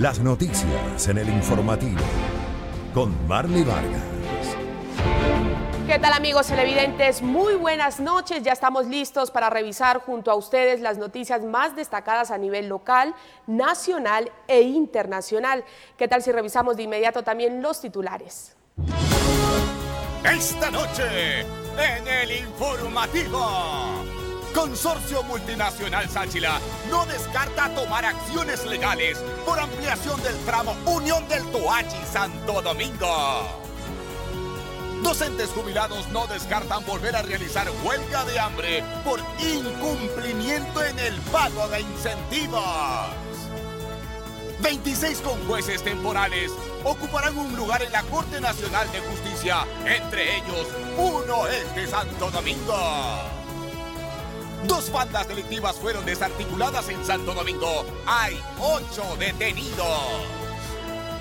Las noticias en el informativo con Marley Vargas. ¿Qué tal amigos televidentes? Muy buenas noches. Ya estamos listos para revisar junto a ustedes las noticias más destacadas a nivel local, nacional e internacional. ¿Qué tal si revisamos de inmediato también los titulares? Esta noche en el informativo. Consorcio Multinacional Sáchila no descarta tomar acciones legales por ampliación del tramo Unión del Toachi Santo Domingo. Docentes jubilados no descartan volver a realizar huelga de hambre por incumplimiento en el pago de incentivos. 26 jueces temporales ocuparán un lugar en la Corte Nacional de Justicia, entre ellos uno es de Santo Domingo. Dos bandas delictivas fueron desarticuladas en Santo Domingo. Hay ocho detenidos.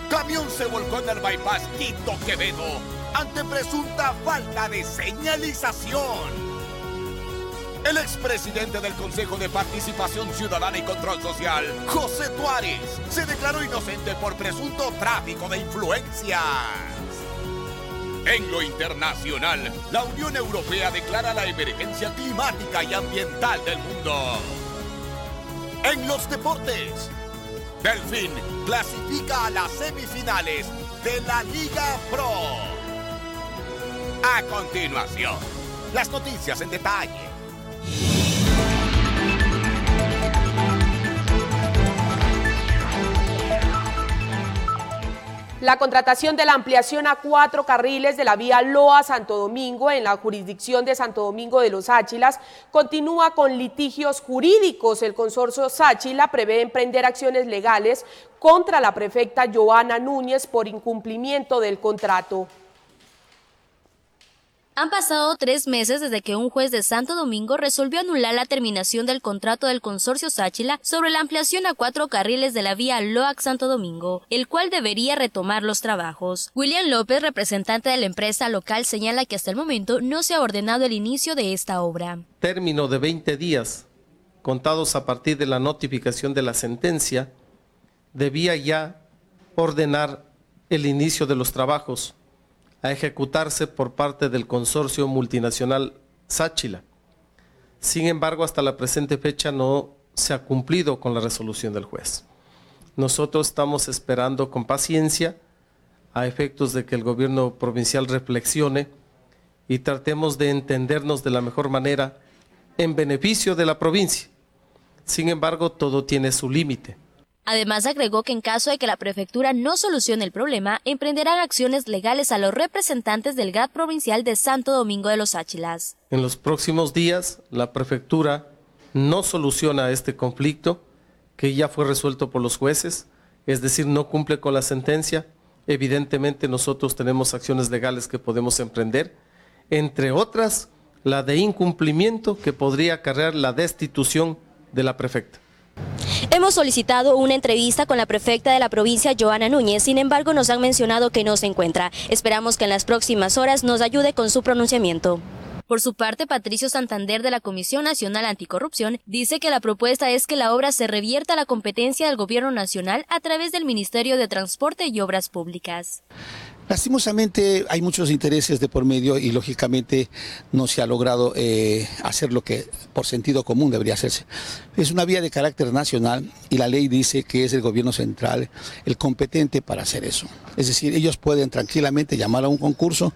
Camión se volcó en el bypass Quito Quevedo ante presunta falta de señalización. El expresidente del Consejo de Participación Ciudadana y Control Social, José Tuárez, se declaró inocente por presunto tráfico de influencias. En lo internacional, la Unión Europea declara la emergencia climática y ambiental del mundo. En los deportes, Delfín clasifica a las semifinales de la Liga Pro. A continuación, las noticias en detalle. La contratación de la ampliación a cuatro carriles de la vía Loa Santo Domingo en la jurisdicción de Santo Domingo de los Áchilas continúa con litigios jurídicos. El consorcio Sáchila prevé emprender acciones legales contra la prefecta Joana Núñez por incumplimiento del contrato. Han pasado tres meses desde que un juez de Santo Domingo resolvió anular la terminación del contrato del consorcio Sáchila sobre la ampliación a cuatro carriles de la vía Loac Santo Domingo, el cual debería retomar los trabajos. William López, representante de la empresa local, señala que hasta el momento no se ha ordenado el inicio de esta obra. Término de 20 días, contados a partir de la notificación de la sentencia, debía ya ordenar el inicio de los trabajos a ejecutarse por parte del consorcio multinacional Sáchila. Sin embargo, hasta la presente fecha no se ha cumplido con la resolución del juez. Nosotros estamos esperando con paciencia a efectos de que el gobierno provincial reflexione y tratemos de entendernos de la mejor manera en beneficio de la provincia. Sin embargo, todo tiene su límite. Además, agregó que en caso de que la prefectura no solucione el problema, emprenderán acciones legales a los representantes del GAT provincial de Santo Domingo de los Áchilas. En los próximos días, la prefectura no soluciona este conflicto que ya fue resuelto por los jueces, es decir, no cumple con la sentencia. Evidentemente nosotros tenemos acciones legales que podemos emprender, entre otras la de incumplimiento que podría acarrear la destitución de la prefecta. Hemos solicitado una entrevista con la prefecta de la provincia, Joana Núñez, sin embargo nos han mencionado que no se encuentra. Esperamos que en las próximas horas nos ayude con su pronunciamiento. Por su parte, Patricio Santander de la Comisión Nacional Anticorrupción dice que la propuesta es que la obra se revierta a la competencia del Gobierno Nacional a través del Ministerio de Transporte y Obras Públicas. Lastimosamente hay muchos intereses de por medio y lógicamente no se ha logrado eh, hacer lo que por sentido común debería hacerse. Es una vía de carácter nacional y la ley dice que es el gobierno central el competente para hacer eso. Es decir, ellos pueden tranquilamente llamar a un concurso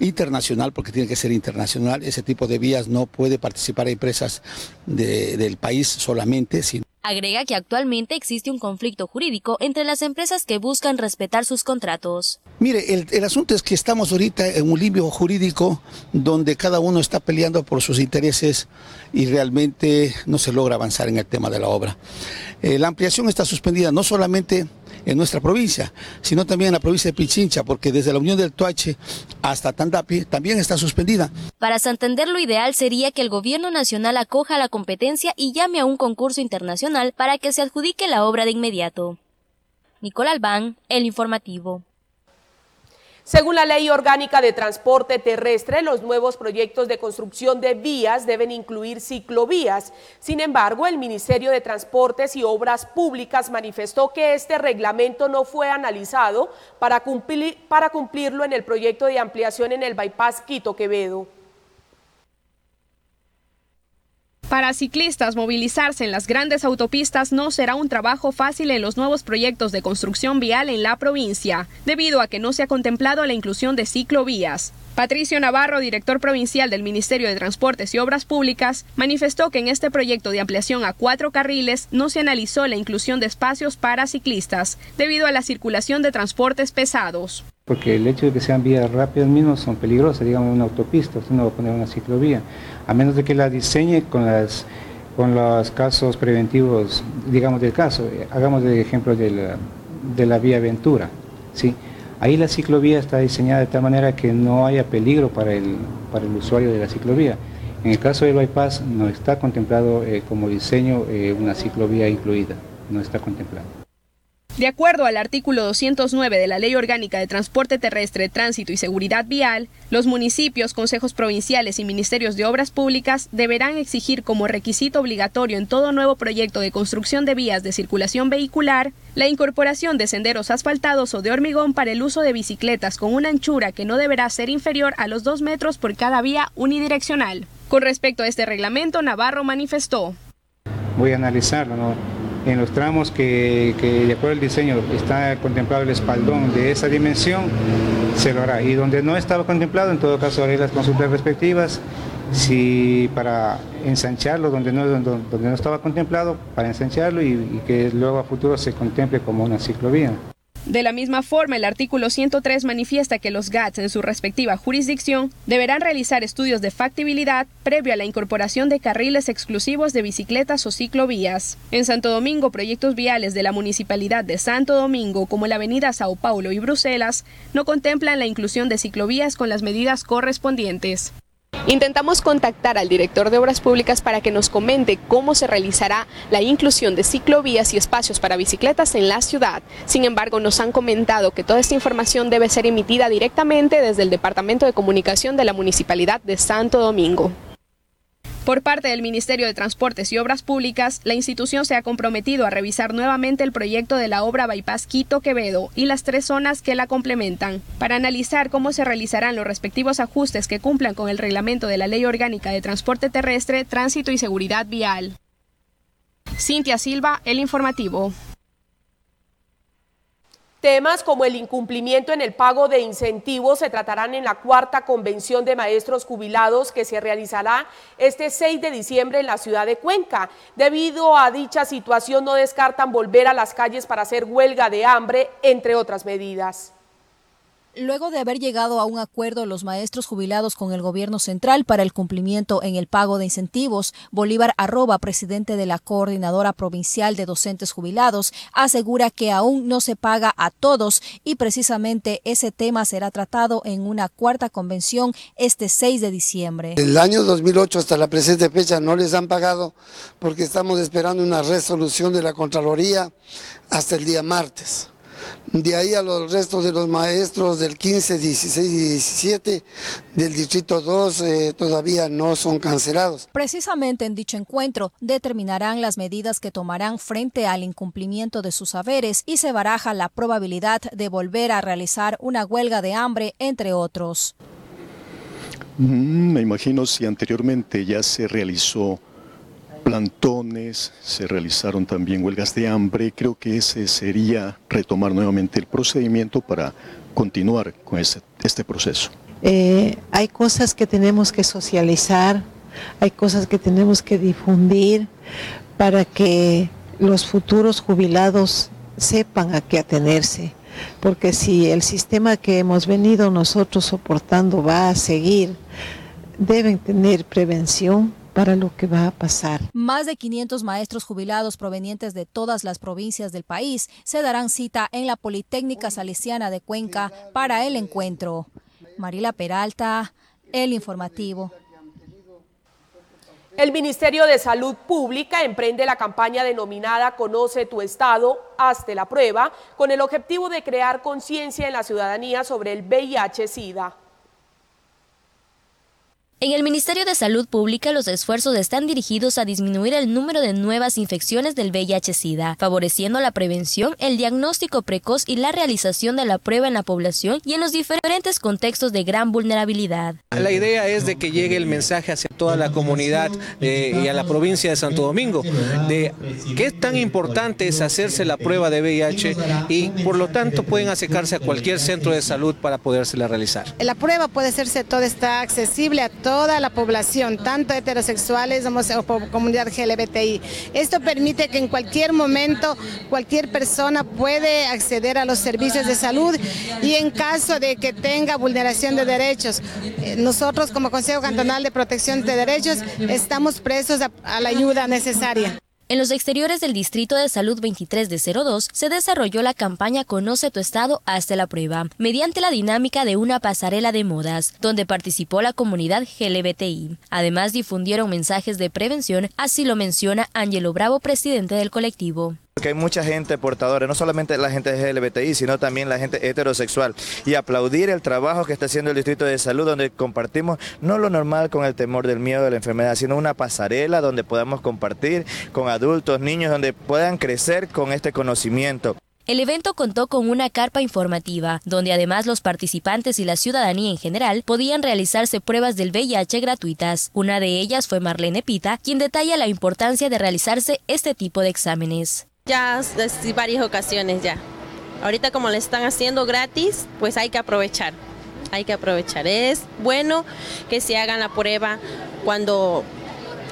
internacional, porque tiene que ser internacional. Ese tipo de vías no puede participar empresas del país solamente, sino Agrega que actualmente existe un conflicto jurídico entre las empresas que buscan respetar sus contratos. Mire, el, asunto es que estamos ahorita en un limpio jurídico donde cada uno está peleando por sus intereses y realmente no se logra avanzar en el tema de la obra. Eh, la ampliación está suspendida no solamente en nuestra provincia, sino también en la provincia de Pichincha, porque desde la Unión del Tuache hasta Tandapi también está suspendida. Para Santander lo ideal sería que el gobierno nacional acoja la competencia y llame a un concurso internacional para que se adjudique la obra de inmediato. Nicolás Albán, El Informativo. Según la Ley Orgánica de Transporte Terrestre, los nuevos proyectos de construcción de vías deben incluir ciclovías. Sin embargo, el Ministerio de Transportes y Obras Públicas manifestó que este reglamento no fue analizado para, cumplir, para cumplirlo en el proyecto de ampliación en el bypass Quito-Quevedo. Para ciclistas, movilizarse en las grandes autopistas no será un trabajo fácil en los nuevos proyectos de construcción vial en la provincia, debido a que no se ha contemplado la inclusión de ciclovías. Patricio Navarro, director provincial del Ministerio de Transportes y Obras Públicas, manifestó que en este proyecto de ampliación a cuatro carriles no se analizó la inclusión de espacios para ciclistas, debido a la circulación de transportes pesados porque el hecho de que sean vías rápidas mismos son peligrosas, digamos una autopista, usted no va a poner una ciclovía, a menos de que la diseñe con, las, con los casos preventivos, digamos del caso, hagamos el ejemplo de la, de la vía Ventura, ¿sí? Ahí la ciclovía está diseñada de tal manera que no haya peligro para el, para el usuario de la ciclovía. En el caso del bypass no está contemplado eh, como diseño eh, una ciclovía incluida, no está contemplado. De acuerdo al artículo 209 de la Ley Orgánica de Transporte Terrestre, Tránsito y Seguridad Vial, los municipios, consejos provinciales y ministerios de obras públicas deberán exigir como requisito obligatorio en todo nuevo proyecto de construcción de vías de circulación vehicular la incorporación de senderos asfaltados o de hormigón para el uso de bicicletas con una anchura que no deberá ser inferior a los dos metros por cada vía unidireccional. Con respecto a este reglamento, Navarro manifestó. Voy a analizarlo, ¿no? En los tramos que, de acuerdo al diseño está contemplado el espaldón de esa dimensión, se lo hará. Y donde no estaba contemplado, en todo caso haré las consultas respectivas, si para ensancharlo donde no, donde no estaba contemplado, para ensancharlo y, y que luego a futuro se contemple como una ciclovía. De la misma forma, el artículo 103 manifiesta que los GATS en su respectiva jurisdicción deberán realizar estudios de factibilidad previo a la incorporación de carriles exclusivos de bicicletas o ciclovías. En Santo Domingo, proyectos viales de la Municipalidad de Santo Domingo, como la avenida Sao Paulo y Bruselas, no contemplan la inclusión de ciclovías con las medidas correspondientes. Intentamos contactar al director de Obras Públicas para que nos comente cómo se realizará la inclusión de ciclovías y espacios para bicicletas en la ciudad. Sin embargo, nos han comentado que toda esta información debe ser emitida directamente desde el Departamento de Comunicación de la Municipalidad de Santo Domingo. Por parte del Ministerio de Transportes y Obras Públicas, la institución se ha comprometido a revisar nuevamente el proyecto de la obra Bypass Quito Quevedo y las tres zonas que la complementan, para analizar cómo se realizarán los respectivos ajustes que cumplan con el reglamento de la Ley Orgánica de Transporte Terrestre, Tránsito y Seguridad Vial. Cintia Silva, El Informativo. Temas como el incumplimiento en el pago de incentivos se tratarán en la cuarta convención de maestros jubilados que se realizará este 6 de diciembre en la ciudad de Cuenca. Debido a dicha situación no descartan volver a las calles para hacer huelga de hambre, entre otras medidas. Luego de haber llegado a un acuerdo los maestros jubilados con el gobierno central para el cumplimiento en el pago de incentivos, Bolívar Arroba, presidente de la Coordinadora Provincial de Docentes Jubilados, asegura que aún no se paga a todos y precisamente ese tema será tratado en una cuarta convención este 6 de diciembre. El año 2008 hasta la presente fecha no les han pagado porque estamos esperando una resolución de la Contraloría hasta el día martes. De ahí a los restos de los maestros del 15, 16 y 17 del Distrito 2 eh, todavía no son cancelados. Precisamente en dicho encuentro determinarán las medidas que tomarán frente al incumplimiento de sus saberes y se baraja la probabilidad de volver a realizar una huelga de hambre, entre otros. Mm, me imagino si anteriormente ya se realizó plantones, se realizaron también huelgas de hambre. Creo que ese sería retomar nuevamente el procedimiento para continuar con este, proceso. Eh, hay cosas que tenemos que socializar, hay cosas que tenemos que difundir para que los futuros jubilados sepan a qué atenerse. Porque si el sistema que hemos venido nosotros soportando va a seguir, deben tener prevención para lo que va a pasar. Más de 500 maestros jubilados provenientes de todas las provincias del país se darán cita en la Politécnica Salesiana de Cuenca para el encuentro. Marila Peralta, El Informativo. El Ministerio de Salud Pública emprende la campaña denominada Conoce tu Estado, hazte la prueba, con el objetivo de crear conciencia en la ciudadanía sobre el VIH-Sida. En el Ministerio de Salud Pública los esfuerzos están dirigidos a disminuir el número de nuevas infecciones del VIH-Sida, favoreciendo la prevención, el diagnóstico precoz y la realización de la prueba en la población y en los diferentes contextos de gran vulnerabilidad. La idea es de que llegue el mensaje hacia toda la comunidad eh, y a la provincia de Santo Domingo de qué tan importante es hacerse la prueba de VIH y por lo tanto pueden acercarse a cualquier centro de salud para podérsela realizar. La prueba puede hacerse toda, está accesible a toda la población, tanto heterosexuales como comunidad LGBTI. Esto permite que en cualquier momento cualquier persona puede acceder a los servicios de salud y en caso de que tenga vulneración de derechos, eh, nosotros como Consejo Cantonal de Protección de Derechos estamos presos a, a la ayuda necesaria. En los exteriores del Distrito de Salud 23 de 02 se desarrolló la campaña Conoce tu estado, hasta la prueba, mediante la dinámica de una pasarela de modas, donde participó la comunidad LGBTI. Además difundieron mensajes de prevención, así lo menciona Ángelo Bravo, presidente del colectivo. Que hay mucha gente portadora, no solamente la gente LGBTI, sino también la gente heterosexual. Y aplaudir el trabajo que está haciendo el Distrito de Salud, donde compartimos no lo normal con el temor del miedo de la enfermedad, sino una pasarela donde podamos compartir con adultos, niños, donde puedan crecer con este conocimiento. El evento contó con una carpa informativa, donde además los participantes y la ciudadanía en general podían realizarse pruebas del VIH gratuitas. Una de ellas fue Marlene Pita, quien detalla la importancia de realizarse este tipo de exámenes. Ya varias ocasiones ya. Ahorita como le están haciendo gratis, pues hay que aprovechar. Hay que aprovechar. Es bueno que se hagan la prueba cuando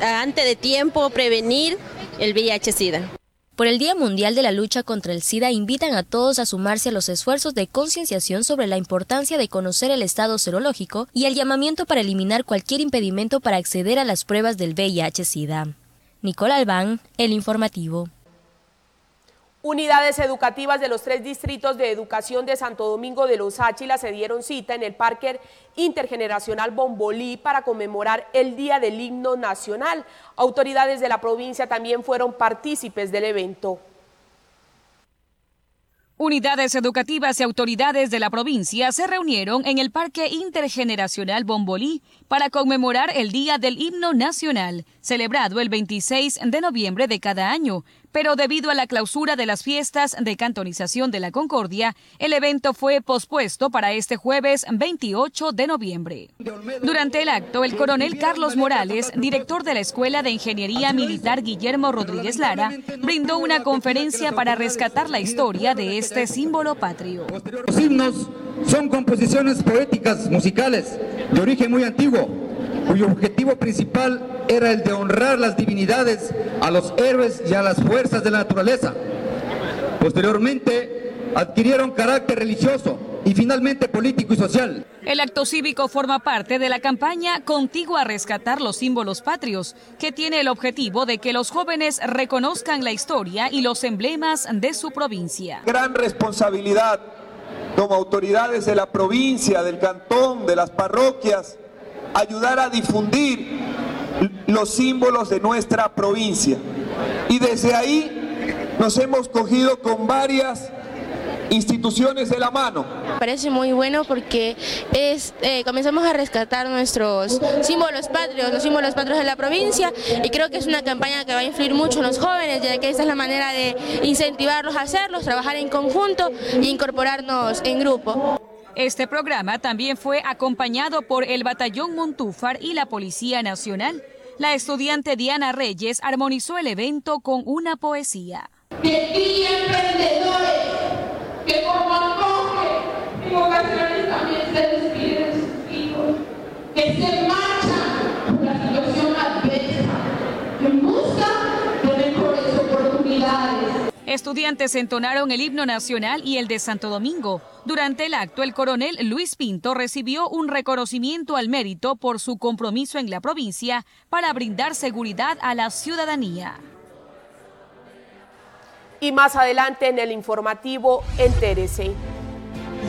antes de tiempo prevenir el VIH-Sida. Por el Día Mundial de la Lucha contra el SIDA invitan a todos a sumarse a los esfuerzos de concienciación sobre la importancia de conocer el estado serológico y el llamamiento para eliminar cualquier impedimento para acceder a las pruebas del VIH-Sida. Nicole Albán, El Informativo. Unidades educativas de los tres distritos de educación de Santo Domingo de los Áchilas se dieron cita en el Parque Intergeneracional Bombolí para conmemorar el Día del Himno Nacional. Autoridades de la provincia también fueron partícipes del evento. Unidades educativas y autoridades de la provincia se reunieron en el Parque Intergeneracional Bombolí para conmemorar el Día del Himno Nacional, celebrado el 26 de noviembre de cada año, pero debido a la clausura de las fiestas de cantonización de la Concordia, el evento fue pospuesto para este jueves 28 de noviembre. Durante el acto, el coronel Carlos Morales, director de la Escuela de Ingeniería Militar Guillermo Rodríguez Lara, brindó una conferencia para rescatar la historia de este símbolo patrio. Son composiciones poéticas musicales de origen muy antiguo cuyo objetivo principal era el de honrar las divinidades, a los héroes y a las fuerzas de la naturaleza. Posteriormente adquirieron carácter religioso y finalmente político y social. El acto cívico forma parte de la campaña Contigo a rescatar los símbolos patrios, que tiene el objetivo de que los jóvenes reconozcan la historia y los emblemas de su provincia. Gran responsabilidad como autoridades de la provincia, del cantón, de las parroquias, ayudar a difundir los símbolos de nuestra provincia. Y desde ahí nos hemos cogido con varias instituciones de la mano. Parece muy bueno porque es, eh, comenzamos a rescatar nuestros símbolos patrios, los símbolos patrios de la provincia y creo que es una campaña que va a influir mucho en los jóvenes, ya que esta es la manera de incentivarlos a hacerlos, trabajar en conjunto e incorporarnos en grupo. Este programa también fue acompañado por el Batallón Montúfar y la Policía Nacional. La estudiante Diana Reyes armonizó el evento con una poesía. Que emprendedores que como enfoque en ocasiones también se despiden de sus hijos, que se marchan por la situación adversa, en busca de mejores oportunidades. Estudiantes entonaron el himno nacional y el de Santo Domingo. Durante el acto, el coronel Luis Pinto recibió un reconocimiento al mérito por su compromiso en la provincia para brindar seguridad a la ciudadanía. Y más adelante en el informativo, entérese.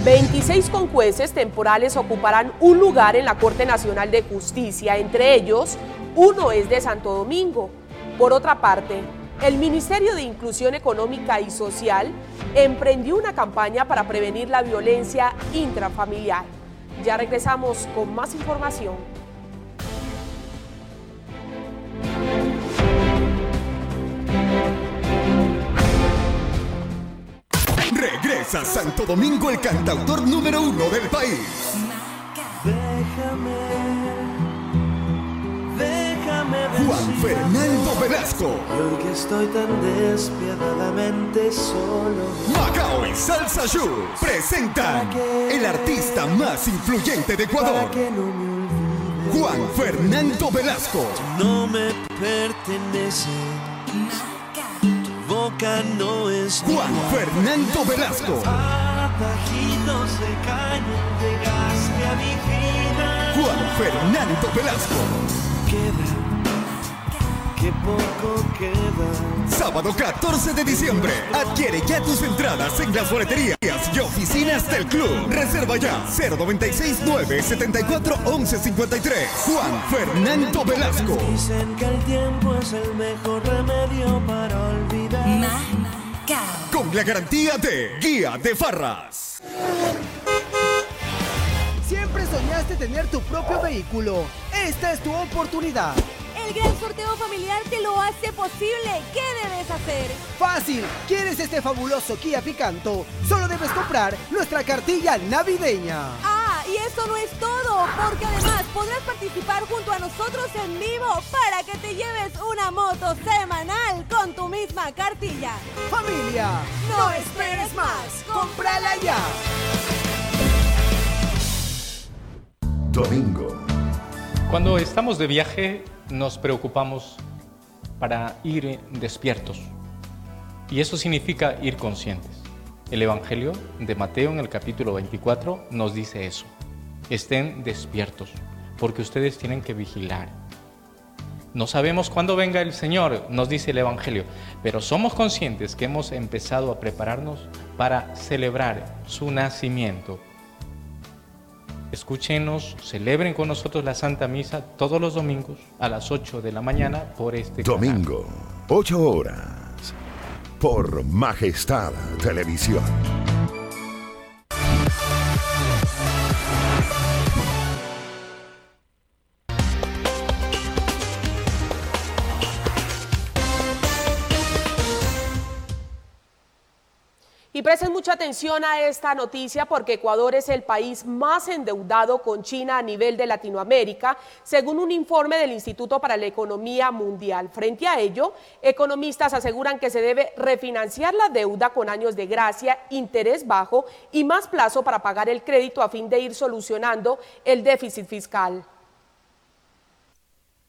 26 conjueces temporales ocuparán un lugar en la Corte Nacional de Justicia, entre ellos uno es de Santo Domingo. Por otra parte, el Ministerio de Inclusión Económica y Social emprendió una campaña para prevenir la violencia intrafamiliar. Ya regresamos con más información. Regresa a Santo Domingo el cantautor número uno del país. Déjame, Juan Fernando Velasco. Porque estoy tan despiadadamente solo. Macao y Salsa Show presentan el artista más influyente de Ecuador. Juan Fernando Velasco. No me pertenece. Tu boca no es Juan Fernando Velasco. Juan Fernando Velasco. Queda, que poco queda. Sábado 14 de diciembre. Adquiere ya tus entradas en las boleterías y oficinas del club. Reserva ya 096 974 1153. Juan Fernando Velasco. Dicen que el tiempo es el mejor remedio para olvidar. Con la garantía de Guía de Farras. Siempre soñaste tener tu propio vehículo. Esta es tu oportunidad. El gran sorteo familiar te lo hace posible. ¿Qué debes hacer? Fácil. ¿Quieres este fabuloso Kia Picanto? Solo debes comprar nuestra cartilla navideña. Ah, y eso no es todo, porque además podrás participar junto a nosotros en vivo para que te lleves una moto semanal con tu misma cartilla. Familia, no esperes más. ¡Cómprala ya! Domingo. Cuando estamos de viaje nos preocupamos para ir despiertos. Y eso significa ir conscientes. El Evangelio de Mateo en el capítulo 24 nos dice eso. Estén despiertos, porque ustedes tienen que vigilar. No sabemos cuándo venga el Señor, nos dice el Evangelio, pero somos conscientes que hemos empezado a prepararnos para celebrar su nacimiento. Escúchenos, celebren con nosotros la Santa Misa todos los domingos a las 8 de la mañana por este canal. Domingo, 8 horas. Por Majestad Televisión. Y presten mucha atención a esta noticia porque Ecuador es el país más endeudado con China a nivel de Latinoamérica, según un informe del Instituto para la Economía Mundial. Frente a ello, economistas aseguran que se debe refinanciar la deuda con años de gracia, interés bajo y más plazo para pagar el crédito a fin de ir solucionando el déficit fiscal.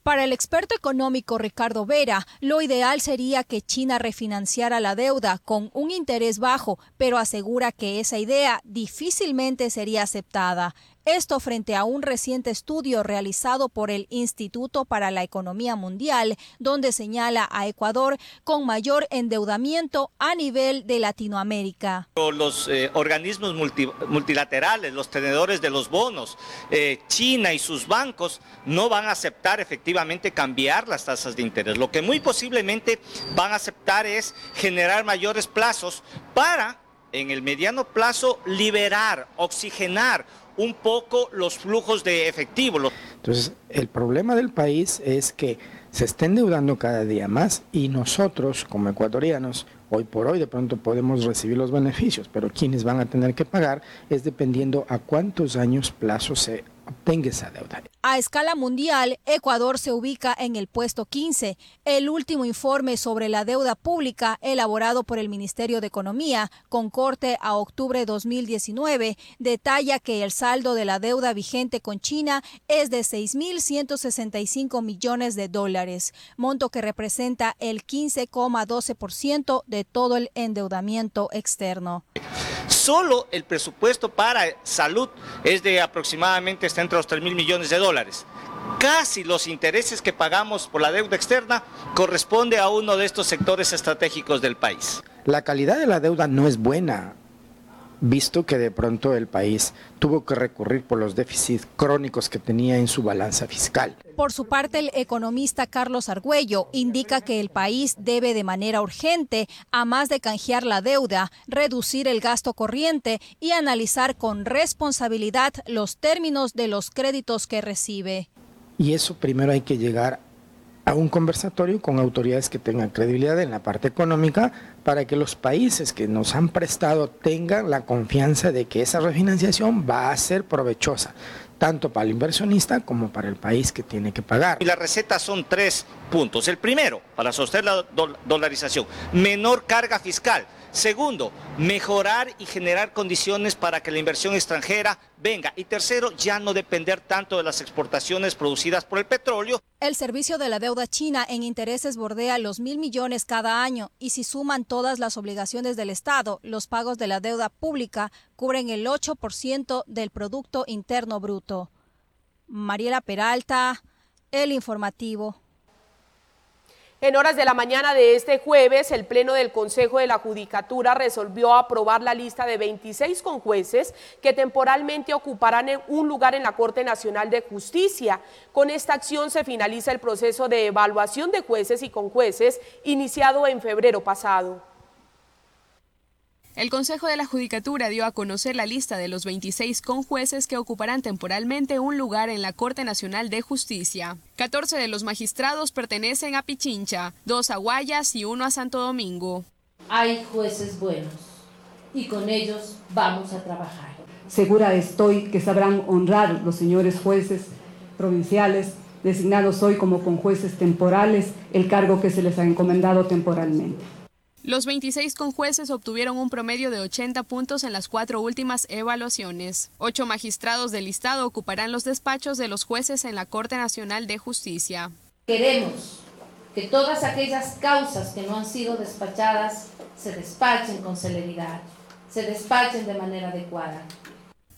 Para el experto económico Ricardo Vera, lo ideal sería que China refinanciara la deuda con un interés bajo, pero asegura que esa idea difícilmente sería aceptada. Esto frente a un reciente estudio realizado por el Instituto para la Economía Mundial, donde señala a Ecuador con mayor endeudamiento a nivel de Latinoamérica. Los eh, organismos multi- multilaterales, los tenedores de los bonos, eh, China y sus bancos no van a aceptar efectivamente cambiar las tasas de interés. Lo que muy posiblemente van a aceptar es generar mayores plazos para, en el mediano plazo, liberar, oxigenar un poco los flujos de efectivo. Entonces, el problema del país es que se está endeudando cada día más y nosotros, como ecuatorianos, hoy por hoy de pronto podemos recibir los beneficios, pero quienes van a tener que pagar es dependiendo a cuántos años plazo se obtenga esa deuda. A escala mundial, Ecuador se ubica en el puesto 15. El último informe sobre la deuda pública elaborado por el Ministerio de Economía, con corte a octubre de 2019, detalla que el saldo de la deuda vigente con China es de 6.165 millones de dólares, monto que representa el 15,12% de todo el endeudamiento externo. Solo el presupuesto para salud es de aproximadamente está entre los 3 mil millones de dólares. Casi los intereses que pagamos por la deuda externa corresponde a uno de estos sectores estratégicos del país. La calidad de la deuda no es buena. Visto que de pronto el país tuvo que recurrir por los déficits crónicos que tenía en su balanza fiscal. Por su parte, el economista Carlos Argüello indica que el país debe de manera urgente, a más de canjear la deuda, reducir el gasto corriente y analizar con responsabilidad los términos de los créditos que recibe. Y eso primero hay que llegar a un conversatorio con autoridades que tengan credibilidad en la parte económica para que los países que nos han prestado tengan la confianza de que esa refinanciación va a ser provechosa, tanto para el inversionista como para el país que tiene que pagar. Y la receta son tres puntos. El primero, para sostener la dolarización, menor carga fiscal. Segundo, mejorar y generar condiciones para que la inversión extranjera venga. Y tercero, ya no depender tanto de las exportaciones producidas por el petróleo. El servicio de la deuda china en intereses bordea los mil millones cada año y si suman todas las obligaciones del Estado, los pagos de la deuda pública cubren el 8% del Producto Interno Bruto. Mariela Peralta, El Informativo. En horas de la mañana de este jueves, el Pleno del Consejo de la Judicatura resolvió aprobar la lista de 26 conjueces que temporalmente ocuparán un lugar en la Corte Nacional de Justicia. Con esta acción se finaliza el proceso de evaluación de jueces y conjueces iniciado en febrero pasado. El Consejo de la Judicatura dio a conocer la lista de los 26 conjueces que ocuparán temporalmente un lugar en la Corte Nacional de Justicia. 14 de los magistrados pertenecen a Pichincha, dos a Guayas y uno a Santo Domingo. Hay jueces buenos y con ellos vamos a trabajar. Segura estoy que sabrán honrar los señores jueces provinciales designados hoy como conjueces temporales el cargo que se les ha encomendado temporalmente. Los 26 conjueces obtuvieron un promedio de 80 puntos en las cuatro últimas evaluaciones. Ocho magistrados del listado ocuparán los despachos de los jueces en la Corte Nacional de Justicia. Queremos que todas aquellas causas que no han sido despachadas se despachen con celeridad, se despachen de manera adecuada.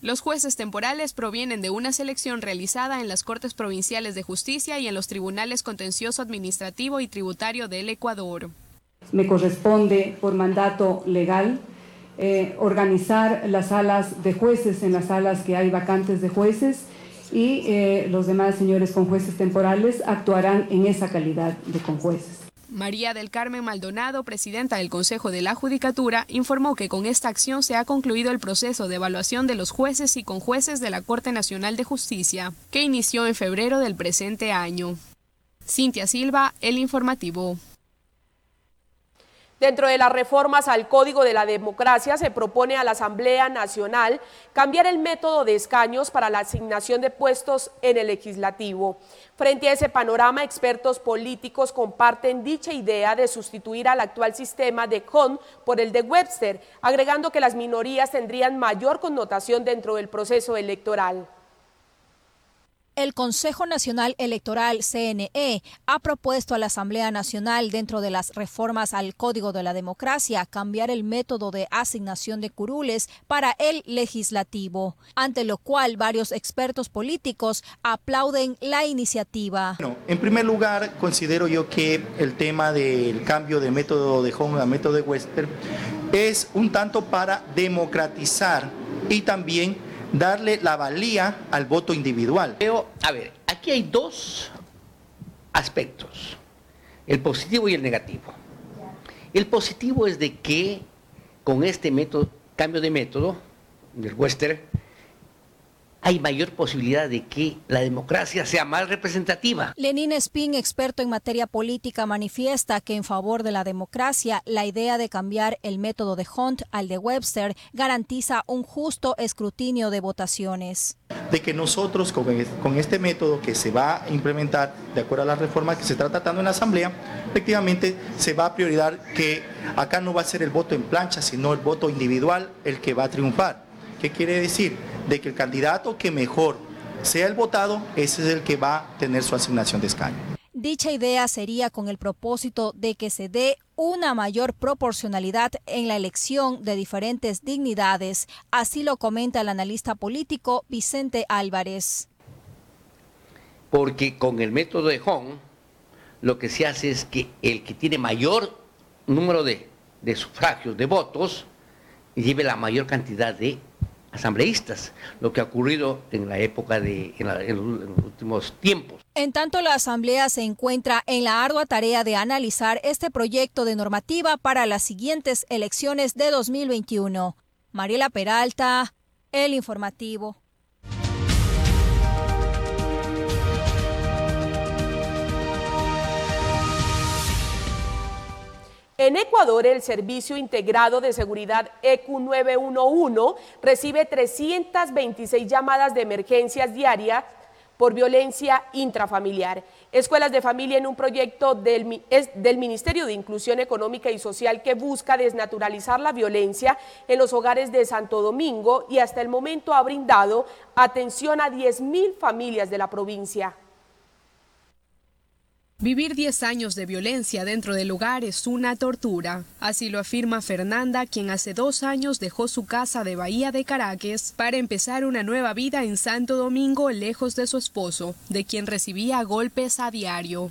Los jueces temporales provienen de una selección realizada en las Cortes Provinciales de Justicia y en los Tribunales Contencioso Administrativo y Tributario del Ecuador me corresponde por mandato legal eh, organizar las salas de jueces en las salas que hay vacantes de jueces y eh, los demás señores con jueces temporales actuarán en esa calidad de conjueces. María del Carmen Maldonado, presidenta del Consejo de la Judicatura, informó que con esta acción se ha concluido el proceso de evaluación de los jueces y conjueces de la Corte Nacional de Justicia, que inició en febrero del presente año. Cintia Silva, El Informativo. Dentro de las reformas al Código de la Democracia se propone a la Asamblea Nacional cambiar el método de escaños para la asignación de puestos en el legislativo. Frente a ese panorama, expertos políticos comparten dicha idea de sustituir al actual sistema de CON por el de Webster, agregando que las minorías tendrían mayor connotación dentro del proceso electoral. El Consejo Nacional Electoral, CNE, ha propuesto a la Asamblea Nacional, dentro de las reformas al Código de la Democracia, cambiar el método de asignación de curules para el legislativo, ante lo cual varios expertos políticos aplauden la iniciativa. en primer lugar, considero yo que el tema del cambio de método de Hong a método de Western es un tanto para democratizar y también darle la valía al voto individual. a ver, aquí hay dos aspectos, el positivo y el negativo. El positivo es de que con este cambio de método del Western, hay mayor posibilidad de que la democracia sea más representativa. Lenín Spin, experto en materia política, manifiesta que en favor de la democracia, la idea de cambiar el método de Hunt al de Webster garantiza un justo escrutinio de votaciones. De que nosotros con este método que se va a implementar de acuerdo a la reforma que se está tratando en la Asamblea, efectivamente se va a priorizar que acá no va a ser el voto en plancha, sino el voto individual el que va a triunfar. ¿Qué quiere decir? De que el candidato que mejor sea el votado, ese es el que va a tener su asignación de escaño. Dicha idea sería con el propósito de que se dé una mayor proporcionalidad en la elección de diferentes dignidades, así lo comenta el analista político Vicente Álvarez. Porque con el método de Hong, lo que se hace es que el que tiene mayor número de, de sufragios, de votos, lleve la mayor cantidad de asambleístas, lo que ha ocurrido en la época de en, los últimos tiempos. En tanto, la Asamblea se encuentra en la ardua tarea de analizar este proyecto de normativa para las siguientes elecciones de 2021. Mariela Peralta, El Informativo. En Ecuador, el Servicio Integrado de Seguridad EQ 911 recibe 326 llamadas de emergencias diarias por violencia intrafamiliar. Escuelas de Familia en un proyecto del, del, Ministerio de Inclusión Económica y Social que busca desnaturalizar la violencia en los hogares de Santo Domingo y hasta el momento ha brindado atención a 10.000 familias de la provincia. Vivir 10 años de violencia dentro del hogar es una tortura. Así lo afirma Fernanda, quien hace dos años dejó su casa de Bahía de Caracas para empezar una nueva vida en Santo Domingo, lejos de su esposo, de quien recibía golpes a diario.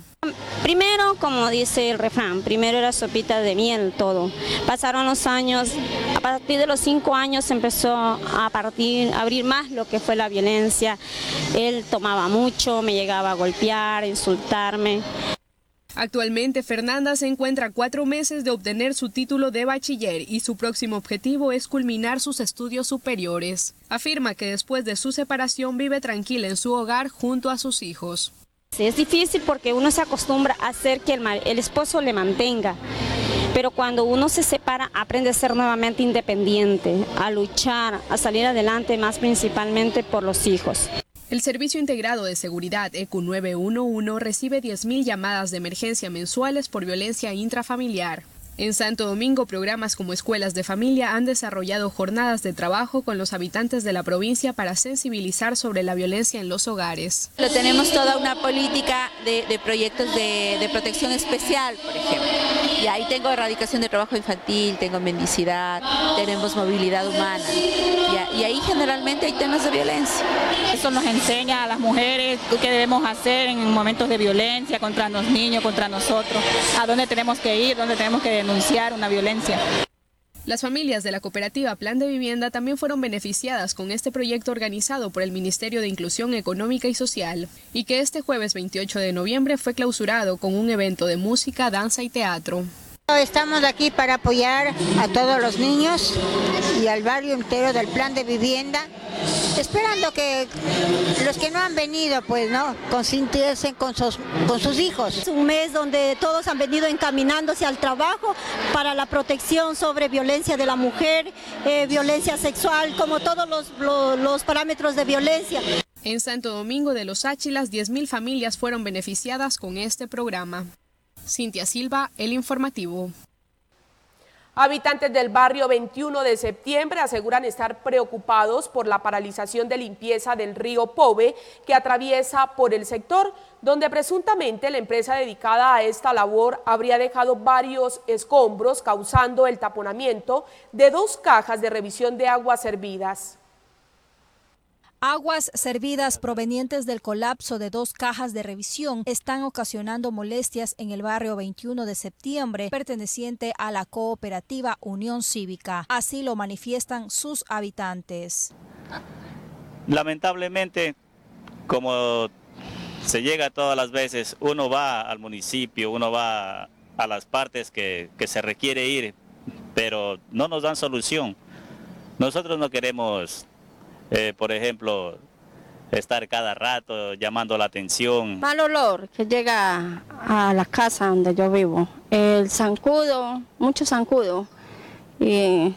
Primero, como dice el refrán, primero era sopita de miel todo. Pasaron los años, a partir de los cinco años empezó a partir, a abrir más lo que fue la violencia. Él tomaba mucho, me llegaba a golpear, insultarme. Actualmente Fernanda se encuentra cuatro meses de obtener su título de bachiller y su próximo objetivo es culminar sus estudios superiores. Afirma que después de su separación vive tranquila en su hogar junto a sus hijos. Es difícil porque uno se acostumbra a hacer que el, el esposo le mantenga, pero cuando uno se separa aprende a ser nuevamente independiente, a luchar, a salir adelante más principalmente por los hijos. El Servicio Integrado de Seguridad EQ 911 recibe 10.000 llamadas de emergencia mensuales por violencia intrafamiliar. En Santo Domingo, programas como Escuelas de Familia han desarrollado jornadas de trabajo con los habitantes de la provincia para sensibilizar sobre la violencia en los hogares. Tenemos toda una política de, proyectos de, protección especial, por ejemplo. Y ahí tengo erradicación de trabajo infantil, tengo mendicidad, tenemos movilidad humana. Y, ahí generalmente hay temas de violencia. Eso nos enseña a las mujeres qué debemos hacer en momentos de violencia contra los niños, contra nosotros, a dónde tenemos que ir, dónde tenemos que denunciar una violencia. Las familias de la cooperativa Plan de Vivienda también fueron beneficiadas con este proyecto organizado por el Ministerio de Inclusión Económica y Social y que este jueves 28 de noviembre fue clausurado con un evento de música, danza y teatro. Estamos aquí para apoyar a todos los niños y al barrio entero del plan de vivienda, esperando que los que no han venido, pues, ¿no?, consintiesen con sus, con sus hijos. Es un mes donde todos han venido encaminándose al trabajo para la protección sobre violencia de la mujer, eh, violencia sexual, como todos los, los parámetros de violencia. En Santo Domingo de los Áchilas, 10.000 familias fueron beneficiadas con este programa. Cintia Silva, El Informativo. Habitantes del barrio 21 de septiembre aseguran estar preocupados por la paralización de limpieza del río Pove que atraviesa por el sector, donde presuntamente la empresa dedicada a esta labor habría dejado varios escombros causando el taponamiento de dos cajas de revisión de aguas servidas. Aguas servidas provenientes del colapso de dos cajas de revisión están ocasionando molestias en el barrio 21 de septiembre, perteneciente a la cooperativa Unión Cívica. Así lo manifiestan sus habitantes. Lamentablemente, como se llega todas las veces, uno va al municipio, uno va a las partes que, se requiere ir, pero no nos dan solución. Nosotros no queremos eh, por ejemplo, estar cada rato llamando la atención. Mal olor que llega a la casa donde yo vivo. El zancudo, mucho zancudo. Y,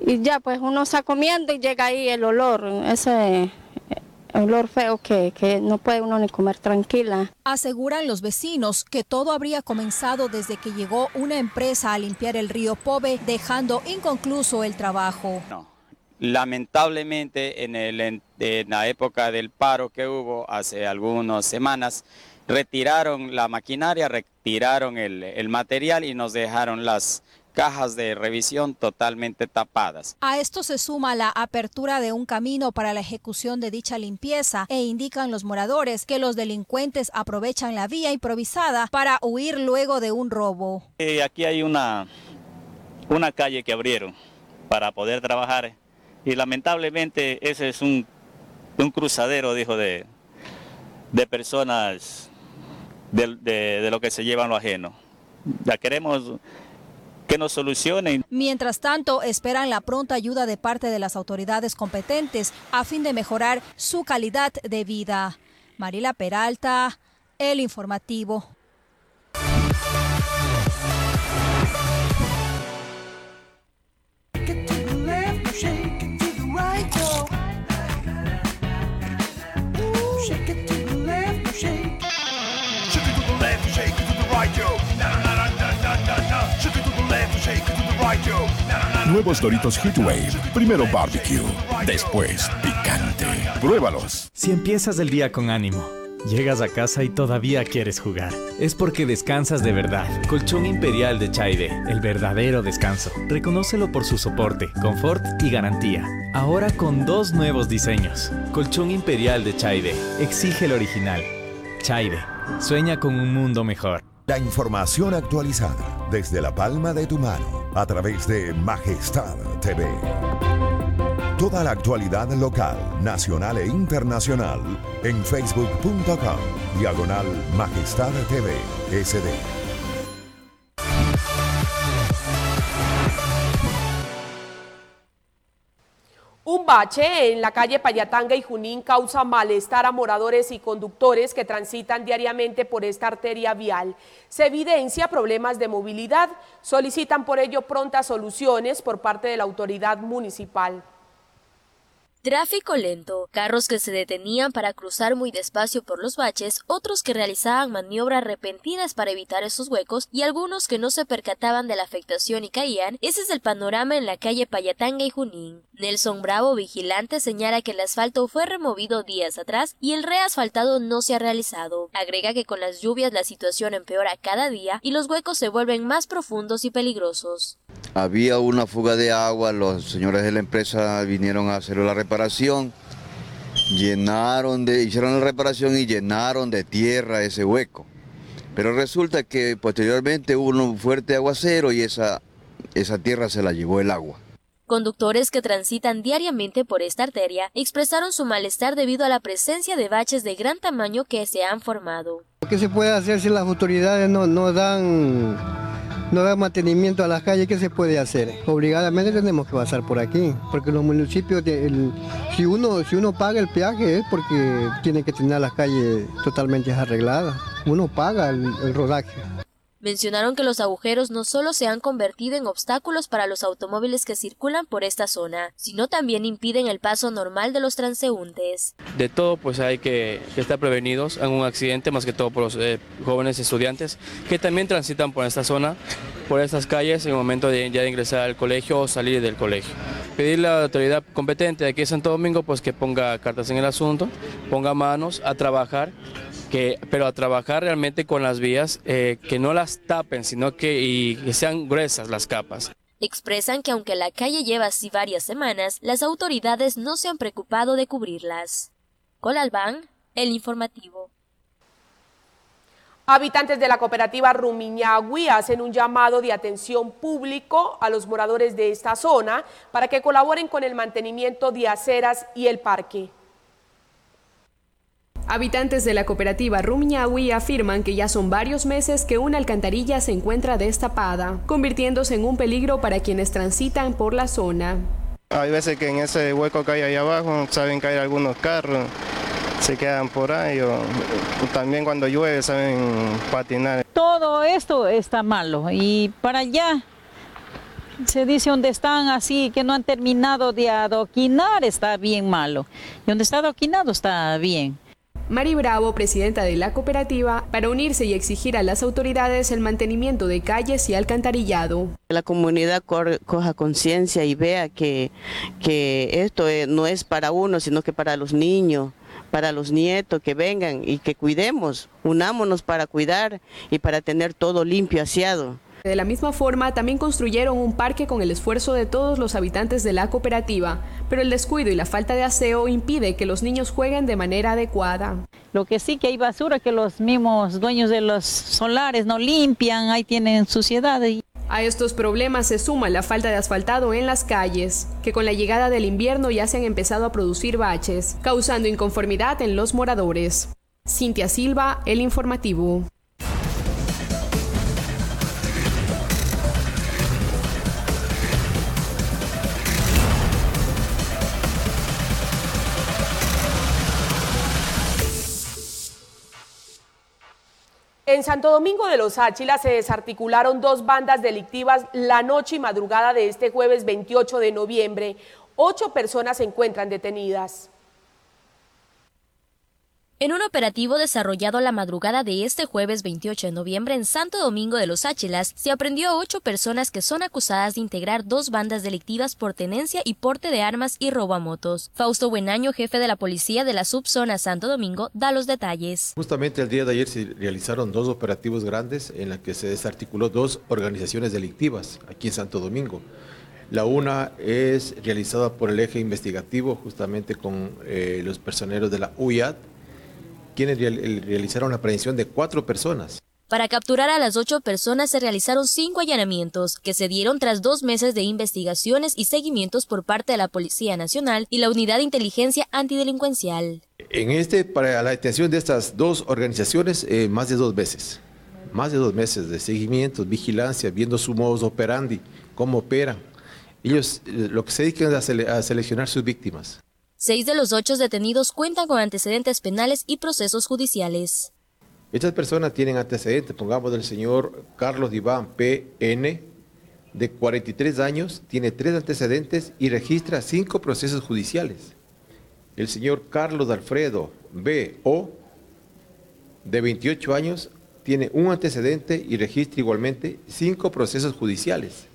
y ya pues uno está comiendo y llega ahí el olor, ese olor feo que, que, no puede uno ni comer tranquila. Aseguran los vecinos que todo habría comenzado desde que llegó una empresa a limpiar el río Pove, dejando inconcluso el trabajo. No Lamentablemente en, la época del paro que hubo hace algunas semanas, retiraron la maquinaria, retiraron el, material y nos dejaron las cajas de revisión totalmente tapadas. A esto se suma la apertura de un camino para la ejecución de dicha limpieza e indican los moradores que los delincuentes aprovechan la vía improvisada para huir luego de un robo. Eh, aquí hay una una calle que abrieron para poder trabajar y lamentablemente ese es un, un cruzadero, dijo, de, de personas de, de lo que se llevan lo ajeno. Ya queremos que nos solucionen. Mientras tanto, esperan la pronta ayuda de parte de las autoridades competentes a fin de mejorar su calidad de vida. Marila Peralta, El Informativo. Nuevos Doritos Heatwave. Primero barbecue, después picante. Pruébalos. Si empiezas el día con ánimo, llegas a casa y todavía quieres jugar, es porque descansas de verdad. Colchón Imperial de Chaide, el verdadero descanso. Reconócelo por su soporte, confort y garantía. Ahora con dos nuevos diseños. Colchón Imperial de Chaide, exige el original. Chaide, sueña con un mundo mejor. La información actualizada desde la palma de tu mano a través de Majestad TV. Toda la actualidad local, nacional e internacional en facebook.com diagonal Majestad TV SD. Bache en la calle Payatanga y Junín causa malestar a moradores y conductores que transitan diariamente por esta arteria vial. Se evidencia problemas de movilidad. Solicitan por ello prontas soluciones por parte de la autoridad municipal. Tráfico lento, carros que se detenían para cruzar muy despacio por los baches, otros que realizaban maniobras repentinas para evitar esos huecos y algunos que no se percataban de la afectación y caían, ese es el panorama en la calle Payatanga y Junín. Nelson Bravo, vigilante, señala que el asfalto fue removido días atrás y el reasfaltado no se ha realizado. Agrega que con las lluvias la situación empeora cada día y los huecos se vuelven más profundos y peligrosos. Había una fuga de agua, los señores de la empresa vinieron a hacer la reparación, llenaron de, hicieron la reparación y llenaron de tierra ese hueco. Pero resulta que posteriormente hubo un fuerte aguacero y esa, esa tierra se la llevó el agua. Conductores que transitan diariamente por esta arteria expresaron su malestar debido a la presencia de baches de gran tamaño que se han formado. ¿Qué se puede hacer si las autoridades no, no dan no da mantenimiento a las calles, ¿qué se puede hacer? Obligadamente tenemos que pasar por aquí, porque los municipios, si, uno, si uno paga el peaje es porque tiene que tener las calles totalmente arregladas. Uno paga el rodaje. Mencionaron que los agujeros no solo se han convertido en obstáculos para los automóviles que circulan por esta zona, sino también impiden el paso normal de los transeúntes. De todo, pues hay que, estar prevenidos en un accidente, más que todo por los eh, jóvenes estudiantes que también transitan por esta zona, por estas calles en el momento de ya de ingresar al colegio o salir del colegio. Pedirle a la autoridad competente de aquí de Santo Domingo pues que ponga cartas en el asunto, ponga manos a trabajar que, pero a trabajar realmente con las vías, eh, que no las tapen, sino que, y, que sean gruesas las capas. Expresan que aunque la calle lleva así varias semanas, las autoridades no se han preocupado de cubrirlas. Colalbán, el informativo. Habitantes de la cooperativa Rumiñahui hacen un llamado de atención público a los moradores de esta zona para que colaboren con el mantenimiento de aceras y el parque. Habitantes de la cooperativa Rumiñahui afirman que ya son varios meses que una alcantarilla se encuentra destapada, convirtiéndose en un peligro para quienes transitan por la zona. Hay veces que en ese hueco que hay ahí abajo saben caer algunos carros, se quedan por ahí o también cuando llueve saben patinar. Todo esto está malo y para allá se dice donde están así, que no han terminado de adoquinar, está bien malo. Y donde está adoquinado está bien. Mari Bravo, presidenta de la cooperativa, para unirse y exigir a las autoridades el mantenimiento de calles y alcantarillado. La comunidad coja conciencia y vea que, que esto eh, no es para uno, sino que para los niños para los nietos que vengan y que cuidemos, unámonos para cuidar y para tener todo limpio, aseado. De la misma forma, también construyeron un parque con el esfuerzo de todos los habitantes de la cooperativa, pero el descuido y la falta de aseo impide que los niños jueguen de manera adecuada. Lo que sí que hay basura que los mismos dueños de los solares no limpian, ahí tienen suciedad. A estos problemas se suma la falta de asfaltado en las calles, que con la llegada del invierno ya se han empezado a producir baches, causando inconformidad en los moradores. Cintia Silva, El Informativo. En Santo Domingo de los Áchilas se desarticularon dos bandas delictivas la noche y madrugada de este jueves 28 de noviembre. Ocho personas se encuentran detenidas. En un operativo desarrollado la madrugada de este jueves 28 de noviembre en Santo Domingo de los Áchilas, se aprendió a ocho personas que son acusadas de integrar dos bandas delictivas por tenencia y porte de armas y robo a motos. Fausto Buenaño, jefe de la policía de la subzona Santo Domingo, da los detalles. Justamente el día de ayer se realizaron dos operativos grandes en los que se desarticuló dos organizaciones delictivas aquí en Santo Domingo. La una es realizada por el eje investigativo justamente con eh, los personeros de la UIAD quienes realizaron la aprehensión de cuatro personas. Para capturar a las ocho personas se realizaron cinco allanamientos que se dieron tras dos meses de investigaciones y seguimientos por parte de la Policía Nacional y la Unidad de Inteligencia Antidelincuencial. En este, para la detención de estas dos organizaciones, eh, más de dos meses. Más de dos meses de seguimiento, vigilancia, viendo su modus operandi, cómo operan. Ellos eh, lo que se dedican es a seleccionar sus víctimas. Seis de los ocho detenidos cuentan con antecedentes penales y procesos judiciales. Estas personas tienen antecedentes, pongamos del señor Carlos Diván P.N., de 43 años, tiene tres antecedentes y registra cinco procesos judiciales. El señor Carlos Alfredo B.O., de 28 años, tiene un antecedente y registra igualmente cinco procesos judiciales.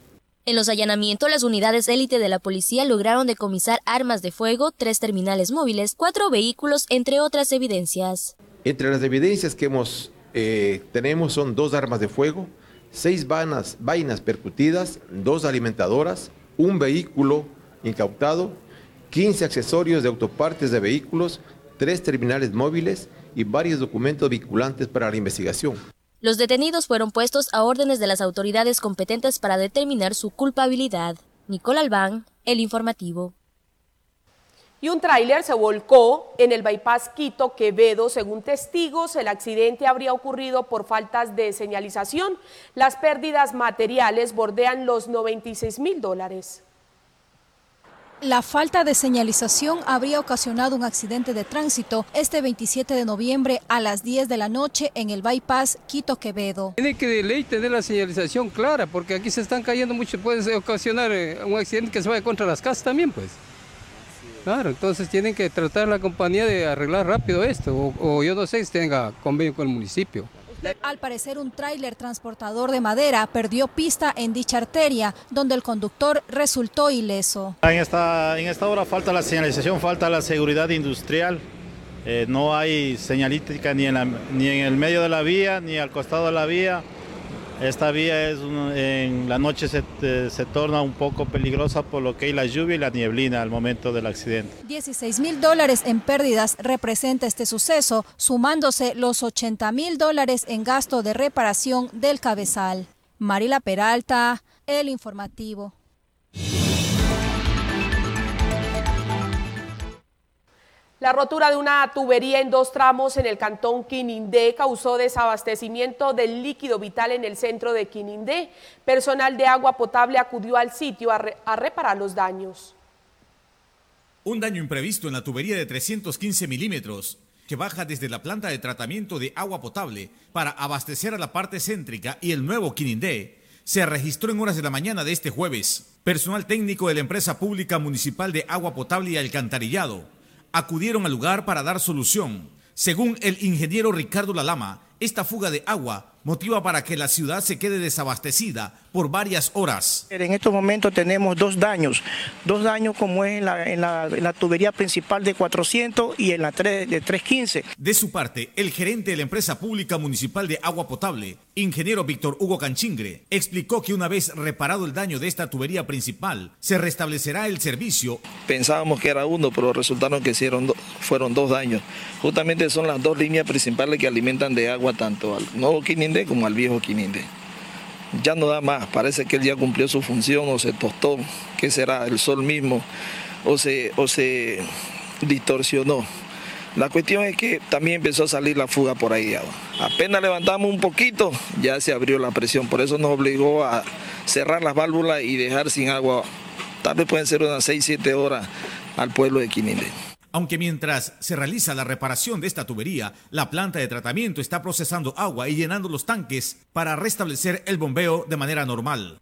En los allanamientos, las unidades élite de la policía lograron decomisar armas de fuego, tres terminales móviles, cuatro vehículos, entre otras evidencias. Entre las evidencias que hemos, eh, tenemos son dos armas de fuego, seis vainas percutidas, dos alimentadoras, un vehículo incautado, 15 accesorios de autopartes de vehículos, tres terminales móviles y varios documentos vinculantes para la investigación. Los detenidos fueron puestos a órdenes de las autoridades competentes para determinar su culpabilidad. Nicole Albán, El Informativo. Y un tráiler se volcó en el bypass Quito Quevedo. Según testigos, el accidente habría ocurrido por faltas de señalización. Las pérdidas materiales bordean los 96 mil dólares. La falta de señalización habría ocasionado un accidente de tránsito este 27 de noviembre a las 10 de la noche en el bypass Quito Quevedo. Tiene que de ley tener la señalización clara porque aquí se están cayendo mucho, puede ocasionar eh, un accidente que se vaya contra las casas también pues. Claro, entonces tienen que tratar la compañía de arreglar rápido esto o, o yo no sé si tenga convenio con el municipio. Al parecer, un tráiler transportador de madera perdió pista en dicha arteria, donde el conductor resultó ileso. En esta, en esta hora falta la señalización, falta la seguridad industrial. Eh, no hay señalística ni en, ni en el medio de la vía, ni al costado de la vía. Esta vía en la noche se, se, torna un poco peligrosa por lo que hay la lluvia y la nieblina al momento del accidente. 16 mil dólares en pérdidas representa este suceso, sumándose los 80 mil dólares en gasto de reparación del cabezal. Marila Peralta, El Informativo. La rotura de una tubería en dos tramos en el cantón Quinindé causó desabastecimiento del líquido vital en el centro de Quinindé. Personal de agua potable acudió al sitio a, re a reparar los daños. Un daño imprevisto en la tubería de 315 milímetros que baja desde la planta de tratamiento de agua potable para abastecer a la parte céntrica y el nuevo Quinindé se registró en horas de la mañana de este jueves. Personal técnico de la empresa pública municipal de agua potable y alcantarillado acudieron al lugar para dar solución. Según el ingeniero Ricardo Lalama, esta fuga de agua motiva para que la ciudad se quede desabastecida por varias horas. En estos momentos tenemos dos daños, dos daños como es en la, en la, en la tubería principal de 400 y en la 3, de 315. De su parte, el gerente de la empresa pública municipal de agua potable, ingeniero Víctor Hugo Canchingre, explicó que una vez reparado el daño de esta tubería principal, se restablecerá el servicio. Pensábamos que era uno, pero resultaron que hicieron do, fueron dos daños. Justamente son las dos líneas principales que alimentan de agua tanto al nuevo Quinindé como al viejo Quinindé. ya no da más, parece que él ya cumplió su función o se tostó, ¿qué será? El sol mismo, o se, o se distorsionó. La cuestión es que también empezó a salir la fuga por ahí. Apenas levantamos un poquito, ya se abrió la presión, por eso nos obligó a cerrar las válvulas y dejar sin agua, tal vez pueden ser unas 6, 7 horas al pueblo de Quininde. Aunque mientras se realiza la reparación de esta tubería, la planta de tratamiento está procesando agua y llenando los tanques para restablecer el bombeo de manera normal.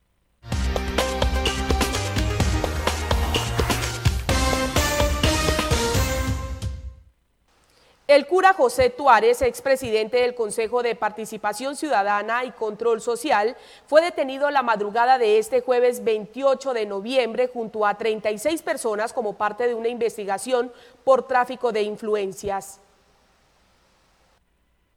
El cura José Tuárez, expresidente del Consejo de Participación Ciudadana y Control Social, fue detenido la madrugada de este jueves 28 de noviembre junto a 36 personas como parte de una investigación por tráfico de influencias.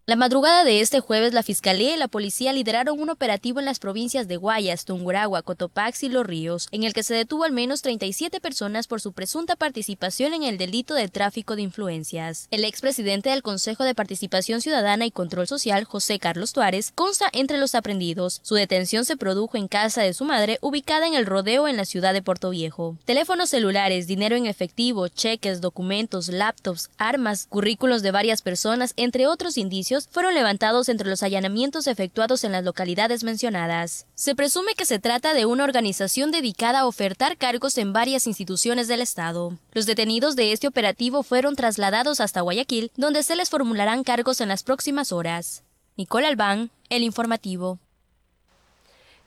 La madrugada de este jueves, la Fiscalía y la Policía lideraron un operativo en las provincias de Guayas, Tunguragua, Cotopaxi y Los Ríos, en el que se detuvo al menos 37 personas por su presunta participación en el delito de tráfico de influencias. El expresidente del Consejo de Participación Ciudadana y Control Social, José Carlos Tuárez, consta entre los aprendidos. Su detención se produjo en casa de su madre, ubicada en el rodeo en la ciudad de Puerto Viejo. Teléfonos celulares, dinero en efectivo, cheques, documentos, laptops, armas, currículos de varias personas, entre otros indicios fueron levantados entre los allanamientos efectuados en las localidades mencionadas. Se presume que se trata de una organización dedicada a ofertar cargos en varias instituciones del Estado. Los detenidos de este operativo fueron trasladados hasta Guayaquil, donde se les formularán cargos en las próximas horas. Nicole Albán, El Informativo.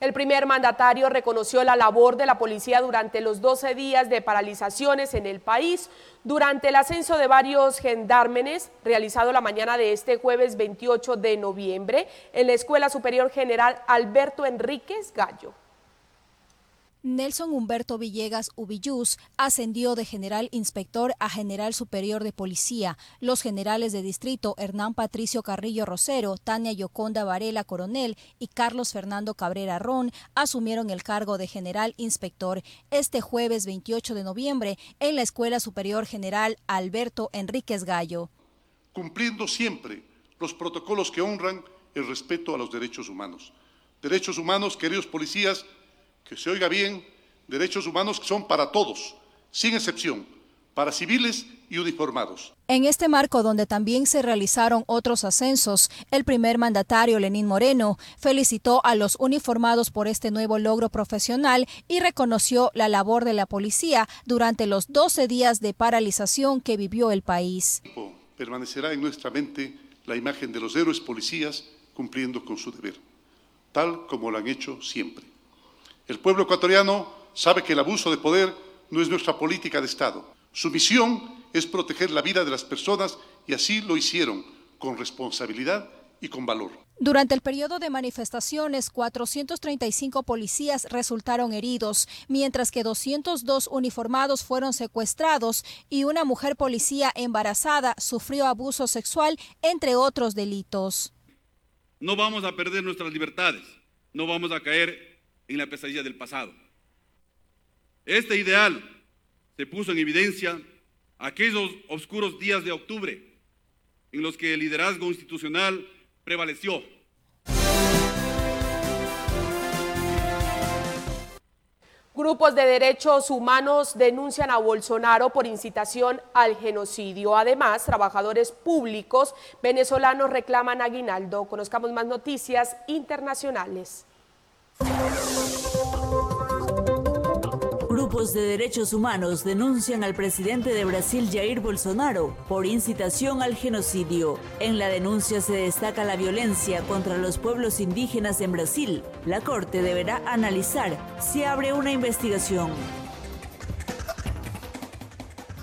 El primer mandatario reconoció la labor de la policía durante los 12 días de paralizaciones en el país, durante el ascenso de varios gendármenes realizado la mañana de este jueves 28 de noviembre en la Escuela Superior General Alberto Enríquez Gallo. Nelson Humberto Villegas Ubillus ascendió de general inspector a general superior de policía. Los generales de distrito Hernán Patricio Carrillo Rosero, Tania Yoconda Varela Coronel y Carlos Fernando Cabrera Ron asumieron el cargo de general inspector este jueves 28 de noviembre en la Escuela Superior General Alberto Enríquez Gallo. Cumpliendo siempre los protocolos que honran el respeto a los derechos humanos. Derechos humanos, queridos policías, que se oiga bien, derechos humanos que son para todos, sin excepción, para civiles y uniformados. En este marco, donde también se realizaron otros ascensos, el primer mandatario Lenín Moreno felicitó a los uniformados por este nuevo logro profesional y reconoció la labor de la policía durante los 12 días de paralización que vivió el país. Permanecerá en nuestra mente la imagen de los héroes policías cumpliendo con su deber, tal como lo han hecho siempre. El pueblo ecuatoriano sabe que el abuso de poder no es nuestra política de Estado. Su misión es proteger la vida de las personas y así lo hicieron, con responsabilidad y con valor. Durante el periodo de manifestaciones, 435 policías resultaron heridos, mientras que 202 uniformados fueron secuestrados y una mujer policía embarazada sufrió abuso sexual, entre otros delitos. No vamos a perder nuestras libertades, no vamos a caer en la pesadilla del pasado. Este ideal se puso en evidencia aquellos oscuros días de octubre en los que el liderazgo institucional prevaleció. Grupos de derechos humanos denuncian a Bolsonaro por incitación al genocidio. Además, trabajadores públicos venezolanos reclaman aguinaldo. Conozcamos más noticias internacionales. Grupos de derechos humanos denuncian al presidente de Brasil Jair Bolsonaro por incitación al genocidio. En la denuncia se destaca la violencia contra los pueblos indígenas en Brasil. La Corte deberá analizar si abre una investigación.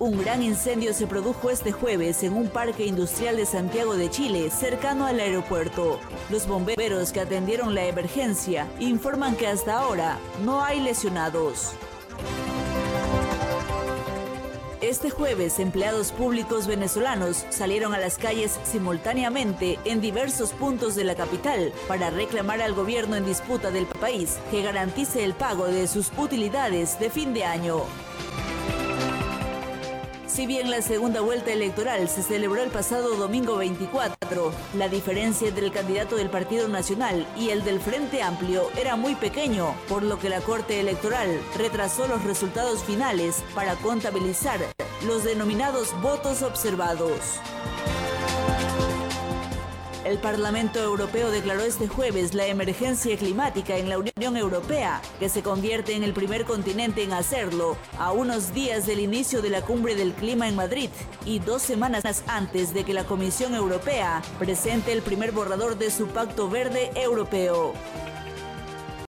Un gran incendio se produjo este jueves en un parque industrial de Santiago de Chile, cercano al aeropuerto. Los bomberos que atendieron la emergencia informan que hasta ahora no hay lesionados. Este jueves, empleados públicos venezolanos salieron a las calles simultáneamente en diversos puntos de la capital para reclamar al gobierno en disputa del país que garantice el pago de sus utilidades de fin de año. Si bien la segunda vuelta electoral se celebró el pasado domingo 24, la diferencia entre el candidato del Partido Nacional y el del Frente Amplio era muy pequeño, por lo que la Corte Electoral retrasó los resultados finales para contabilizar los denominados votos observados. El Parlamento Europeo declaró este jueves la emergencia climática en la Unión Europea, que se convierte en el primer continente en hacerlo, a unos días del inicio de la cumbre del clima en Madrid y dos semanas antes de que la Comisión Europea presente el primer borrador de su Pacto Verde Europeo.